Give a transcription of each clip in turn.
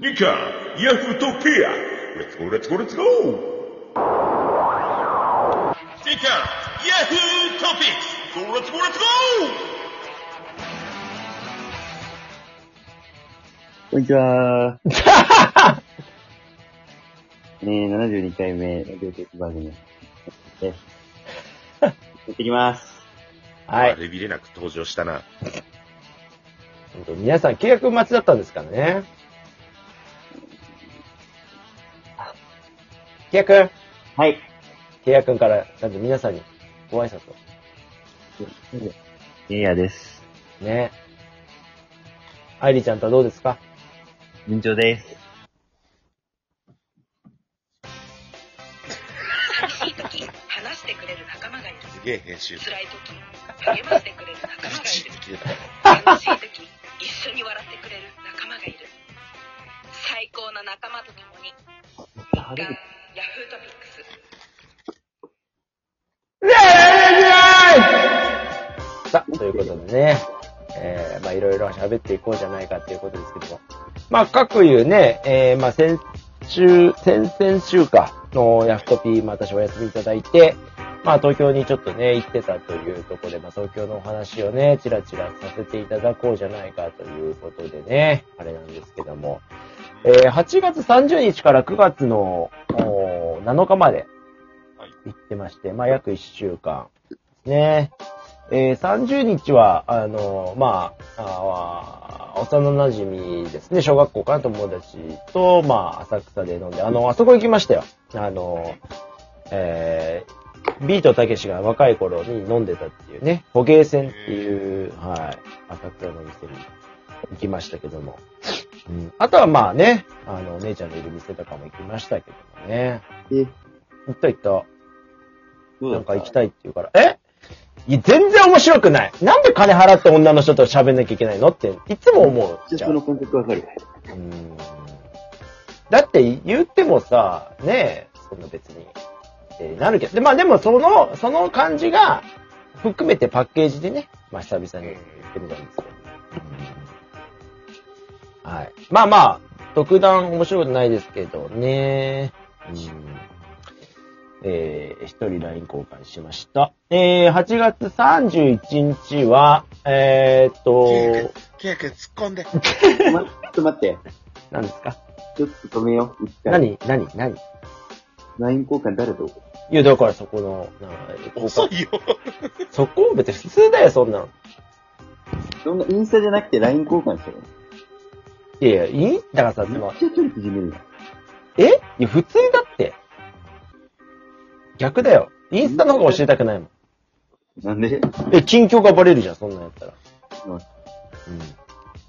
ニカヤフートピアレッツゴーレッツゴーレッツゴーニカヤフートピックスレッツゴーレッツゴーこんにちはえ、72回目、ラジオテープ番組でン。行ってきます。はい。レビれなく登場したな。皆さん、契約待ちだったんですかね。契約はい。契約から、なんと皆さんにご挨拶を。いやです。ね。愛理ちゃんとはどうですか？順調です。寂しい時話してくれる仲間がいるすげえ編集。辛い時励ましてくれる仲間がい口る。楽しい時一緒に笑ってくれる仲間がいる最高の仲間と共にヤフートピックスさあ、ということでね、えー、まあいろいろ喋っていこうじゃないかっていうことですけども。まあ、各いうね、えー、まあ先週、先々週かのヤフトピー、まあ私お休みいただいて、まあ東京にちょっとね、行ってたというところで、まあ東京のお話をね、ちらちらさせていただこうじゃないかということでね、あれなんですけども、えー、8月30日から9月のおー7日まではい行ってまして、まあ約1週間ですね。えー、30日は、あの、まあ、あー幼馴染ですね、小学校から友達と、まあ、浅草で飲んで、あの、あそこ行きましたよ。あの、えー、ビートたけしが若い頃に飲んでたっていうね、捕鯨船っていう、はい、浅草の店に行きましたけども。うん、あとはまあね、あの、姉ちゃんのいる店とかも行きましたけどもね。え、行った行った。なんか行きい。たいって言うから、え？いや、全然面白くない。なんで金払って女の人と喋んなきゃいけないの？って、いつも思うの感覚わかる。うーんだって言ってもさ、ねえ、そんな別に、ってなるけど。で、まあでもその、その感じが、含めてパッケージでね、まあ久々に言ってみたんですけど。うんはい。まあまあ、特段面白くないですけどね。うんえー、一人 LINE 交換しました。えー、8月31日は、えーっと、ケイ君突っ込んで。ちょっと待って。何ですか？ちょっと止めよう。一回。何？何？何 ?LINE 交換誰と？いや、だからそこの、なんか遅いよ。そこ別に普通だよ、そんなの。そんなインスタじゃなくて LINE 交換してるいやいや、いい？だからさ、そのめっちゃ距離縮めるな。え？いや、普通だって。逆だよ。インスタの方が教えたくないもん。なんで？え、近況がバレるじゃん、そんなんやったら。うんうん。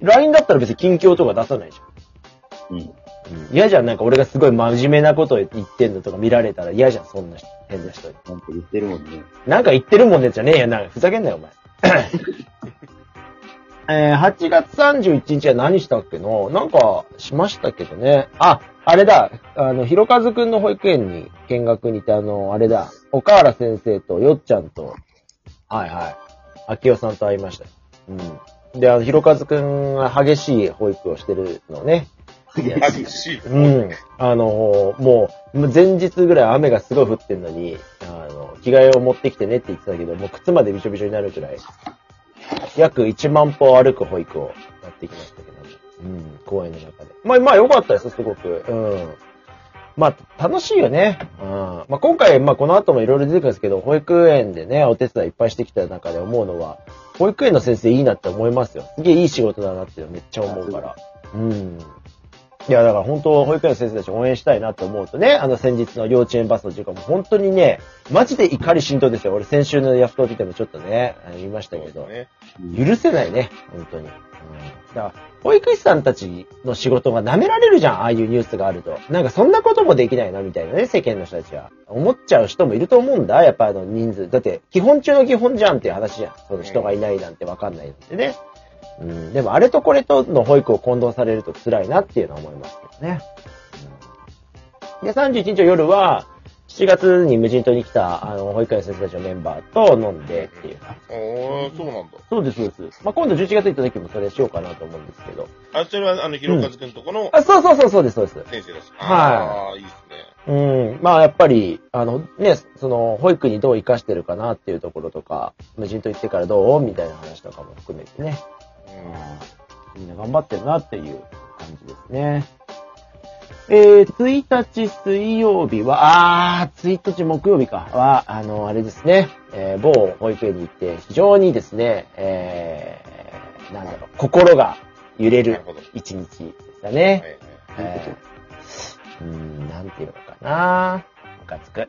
LINE だったら別に近況とか出さないじうん。ゃん。うん。嫌じゃん、なんか俺がすごい真面目なこと言ってんのとか見られたら嫌じゃん、そんな人、変な人に。なんか言ってるもんね。なんか言ってるもんねじゃねえよな。ふざけんなよ、お前。えー、8月31日は何したっけの？なんか、しましたけどね。あ、あれだ。あの、ひろかずくんの保育園に見学に行って、あの、あれだ。岡原先生とよっちゃんと、はいはい。秋代さんと会いましたよ。うん。で、あの、ひろかずくんが激しい保育をしてるのね。激しい。うん。あの、もう、前日ぐらい雨がすごい降ってんのに、あの、着替えを持ってきてねって言ってたけど、もう靴までびしょびしょになるくらい、約1万歩歩く保育をやってきましたけども、うん、公園の中で。まあ、まあ良かったです、すごく。うん。まあ、楽しいよね。うん。まあ、今回、まあ、この後もいろいろ出てくるんですけど、保育園でね、お手伝いいっぱいしてきた中で思うのは、保育園の先生いいなって思いますよ。すげえいい仕事だなってめっちゃ思うから。うん。いや、だから本当、保育園の先生たち応援したいなと思うとね、あの先日の幼稚園バスの事故も本当にね、マジで怒り心頭ですよ。俺先週のヤフトピでもちょっとね、言いましたけど、ね。許せないね、本当に。うん、だから、保育士さんたちの仕事が舐められるじゃん、ああいうニュースがあると。なんかそんなこともできないな、みたいなね、世間の人たちは。思っちゃう人もいると思うんだ、やっぱあの人数。だって、基本中の基本じゃんっていう話じゃん。その人がいないなんてわかんないなんてね。うん、でもあれとこれとの保育を混同されると辛いなっていうのは思いますけどね。うん、で、31日夜は、7月に無人島に来た、あの、保育園の先生たちのメンバーと飲んでっていう。おー、そうなんだ。そうです、そうです。まあ、今度11月行った時もそれしようかなと思うんですけど。あ、それは、あの、ひろかずくんとこのあ、そうそうそう、そうです、そうです。先生です。はいああ、いいですね。うん。まあ、やっぱり、あの、ね、その、保育にどう活かしてるかなっていうところとか、無人島行ってからどう？みたいな話とかも含めてね。うみんな頑張ってるなっていう感じですね。えー、1日水曜日は、あー、1日木曜日か、は、あの、あれですね、えー、某保育園に行って、非常にですね、えー、なんだろう、心が揺れる。一日でしたはいね。はいえー、うーん、なんていうのかなムカつく。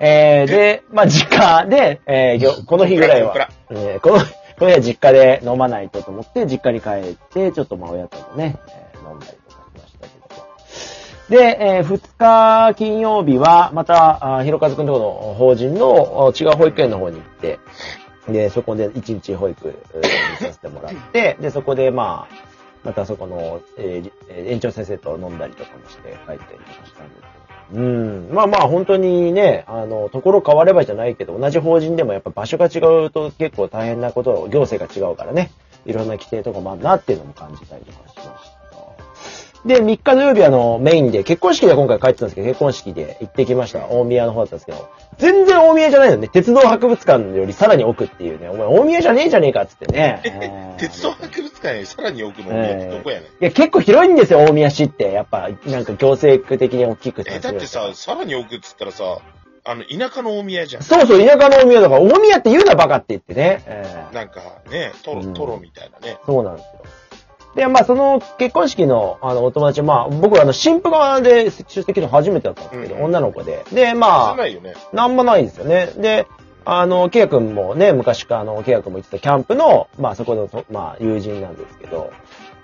えー、で、まあ、実家で、えーこの日ぐらいは、えーこの、この日は実家で飲まないとと思って、実家に帰って、ちょっとまあ親ともね、えー飲んだりで、えー、2日金曜日は、また、あひろかずくんとこの法人の違う保育園の方に行って、で、そこで1日保育させてもらって、で、そこでまあ、またそこの、えー園長先生と飲んだりとかもして帰ったりとかしたんですけど。うん。まあまあ本当にね、あの、ところ変わればじゃないけど、同じ法人でもやっぱ場所が違うと結構大変なこと、行政が違うからね、いろんな規定とかもあるなっていうのも感じたりとかしました。で、3日土曜日はあの、メインで、結婚式で今回帰ってたんですけど、結婚式で行ってきました。大宮の方だったんですけど、全然大宮じゃないのね。鉄道博物館よりさらに奥っていうね、お前大宮じゃねえじゃねえかっつってね。えー鉄道博物館よりさらに奥の宮ってどこやねん。いや、結構広いんですよ、大宮市って。やっぱ、なんか行政区的に大きくえ、だってさ、さらに奥っつったらさ、あの、田舎の大宮じゃん。そうそう、田舎の大宮だから、大宮って言うなバカって言ってね。えーなんかね、トロ、うんトロみたいなね。そうなんですよ。で、まあ、その結婚式の、あの、お友達、まあ、僕はあの、新婦側で出席の初めてだったんですけど、うん女の子で。で、まあ少、なね。なんもないですよね。で、あの、ケイヤ君もね、昔からあの、ケイヤ君も行ってたキャンプの、まあ、そこのと、まあ、友人なんですけど、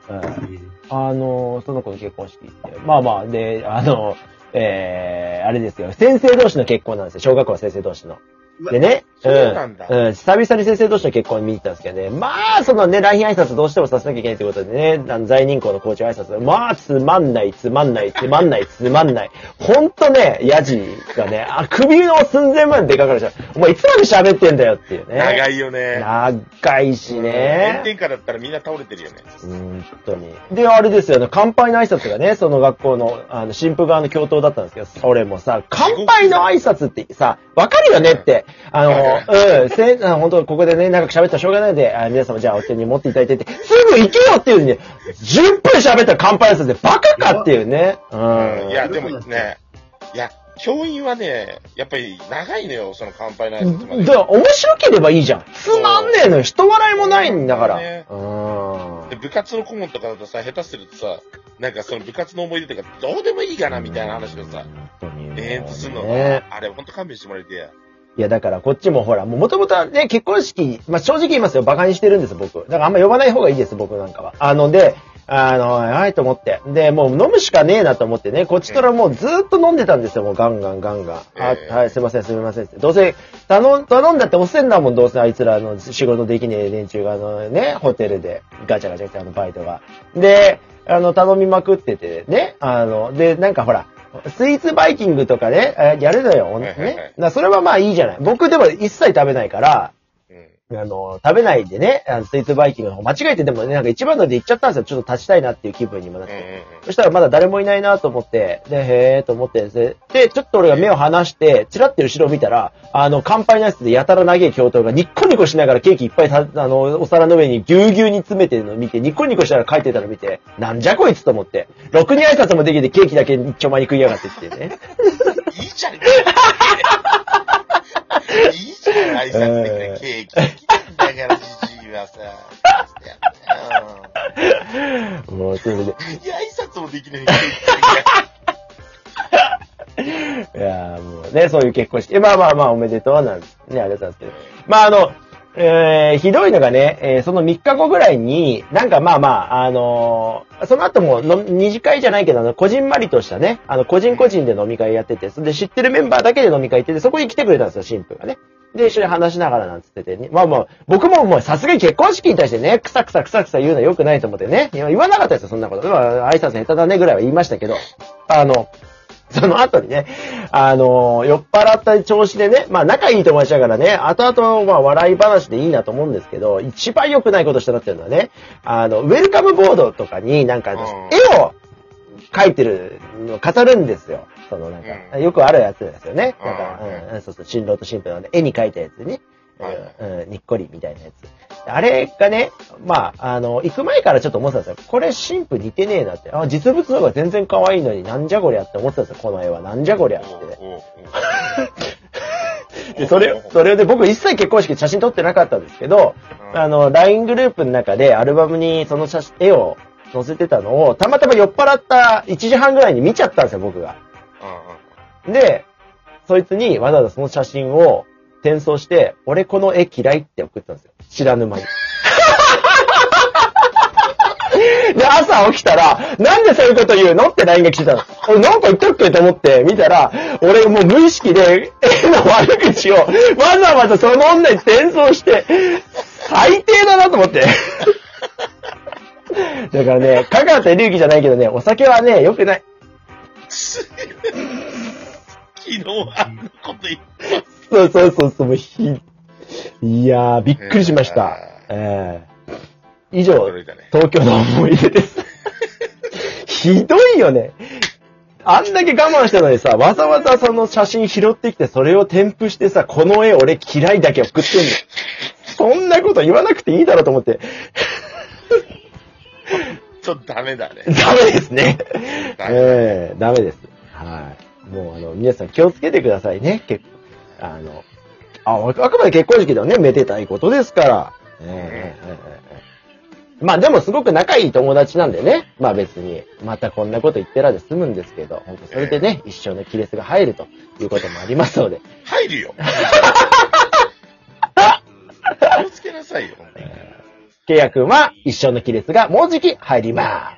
うんあの、その子の結婚式行って、まあまあ、で、あの、えー、あれですよ、先生同士の結婚なんですよ、小学校の先生同士の。でね、うん、うん、久々に先生同士の結婚見に行ったんですけどね、まあ、そのね、来賓挨拶どうしてもさせなきゃいけないということでね、あの在任校の校長挨拶、まあ、つまんない、つまんない、つまんない、つまんない。ほんとね、ヤジがね、あ、首の寸前まででかかるじゃん。お前いつまで喋ってんだよっていうね。長いよね。長いしね炎。天下だったらみんな倒れてるよね。本当に。で、あれですよね、乾杯の挨拶がね、その学校の、あの、新婦側の教頭だったんですけど、それもさ、乾杯の挨拶ってさ、わかるよねって、あの、うん、せあの本当ここでね、長く喋ったらしょうがないので、あ皆様じゃあお手に持っていただいてって、すぐ行けよっていうね、10分喋ったら乾杯挨拶でバカかっていうね。うん。いや、でもね、いや、教員はね、やっぱり長いのよ、その乾杯の挨拶まで。だから面白ければいいじゃん。つまんねえのよ。人笑いもないんだから。ねうんで。部活の顧問とかだとさ、下手するとさ、なんかその部活の思い出とか、どうでもいいかな、みたいな話をさ、延々とすんのねが、あれ、ほんと勘弁してもらいてや。いや、だからこっちもほら、もともとはね、結婚式、まあ、正直言いますよ、馬鹿にしてるんです、僕。だからあんま呼ばない方がいいです、僕なんかは。あの、で、あの、はいと思って。で、もう飲むしかねえなと思ってね、こっちからもうずっと飲んでたんですよ、もうガンガンガンガン。あええはい、すいません、すみませんって。どうせ、頼ん、頼んだっておせんだもん、どうせあいつらの仕事できねえ連中が、あのね、ホテルで、ガチャガチャしてあのバイトが。で、あの、頼みまくってて、ね、あの、で、なんかほら、スイーツバイキングとかね、えやるのよ、ね。それはまあいいじゃない。僕でも一切食べないから、うん。あの、食べないでね、あのスイーツバイキングの方、間違えてでもね、なんか一番乗りで行っちゃったんですよ。ちょっと立ちたいなっていう気分にもなって。そしたらまだ誰もいないなと思って、で、へーと思って、で、でちょっと俺が目を離して、チラッて後ろを見たら、あの、乾杯のやつでやたら長い教頭がニッコニコしながらケーキいっぱいた、あの、お皿の上にぎゅうぎゅうに詰めてるのを見て、ニッコニコしながら書いてたのを見て、なんじゃこいつと思って、ろくに挨拶もできてケーキだけ一丁前に食いやがってってね。いいじゃん。いいじゃん、挨拶ケーキ。だから、じじいはさ。もう、それで。うんいや、挨拶もできない。いやーもうね、そういう結婚式。まあまあまあ、おめでとうなんですね、あれだったんですけど。まああの、えー、ひどいのがね、えーその3日後ぐらいに、なんかまあまあ、あのーその後もの、二次会じゃないけど、あの、こじんまりとしたね、あの、個人個人で飲み会やってて、それで知ってるメンバーだけで飲み会行ってて、そこに来てくれたんですよ、新婦がね。で、一緒に話しながらなんつっててね。まあまあ、僕ももうさすがに結婚式に対してね、くさくさくさくさ言うのは良くないと思ってね。いや言わなかったですよ、そんなこと。まあ挨拶下手だねぐらいは言いましたけど、あの、その後にね、あの、酔っ払った調子でね、まあ仲いい友達だからね、後々まあ笑い話でいいなと思うんですけど、一番良くないことしたなっていうのはね、あの、ウェルカムボードとかになんかうん絵を描いてるのを語るんですよ。そのなんか、うんよくあるやつですよね。なんか、うんうん、そうそう、新郎と新婦のね絵に描いたやつね。うんにっこりみたいなやつ。あれがね、まあ、あの、行く前からちょっと思ってたんですよ。これ神父似てねえなって。あ、実物の方が全然可愛いのになんじゃこりゃって思ってたんですよ。この絵は。なんじゃこりゃって。で、それ、それで僕一切結婚式で写真撮ってなかったんですけど、うんあの、LINE グループの中でアルバムにその写真、絵を載せてたのを、たまたま酔っ払った1時半ぐらいに見ちゃったんですよ、僕が。で、そいつにわざわざその写真を転送して、俺この絵嫌いって送ったんですよ。知らぬ間に。で、朝起きたら、なんでそういうこと言うのって LINE が来てたの。俺なんか言ったっけと思って見たら、俺もう無意識で絵の悪口をわざわざその女に転送して、最低だなと思って。だからね、香川照之じゃないけどね、お酒はね、良くない。昨日あんなこと言ってそうそうそうそう、もうひ、いやー、びっくりしました。ええ以上、ね。東京の思い出です。ひどいよね。あんだけ我慢したのにさ、わざわざその写真拾ってきて、それを添付してさ、この絵俺嫌いだけ送ってんの。そんなこと言わなくていいだろうと思って。ちょっとダメだね。ダメですね。ダメええダメです。はい。もうあの、皆さん気をつけてくださいね。結あの、あ、あくまで結婚式ではね、めでたいことですから。えー、え、まあでもすごく仲いい友達なんでね。まあ別に、またこんなこと言ってらで済むんですけど、本当それでね、えー、一生の亀裂が入るということもありますので。入るよ 気をつけなさいよ。ケヤ君は一生の亀裂がもうじき入ります。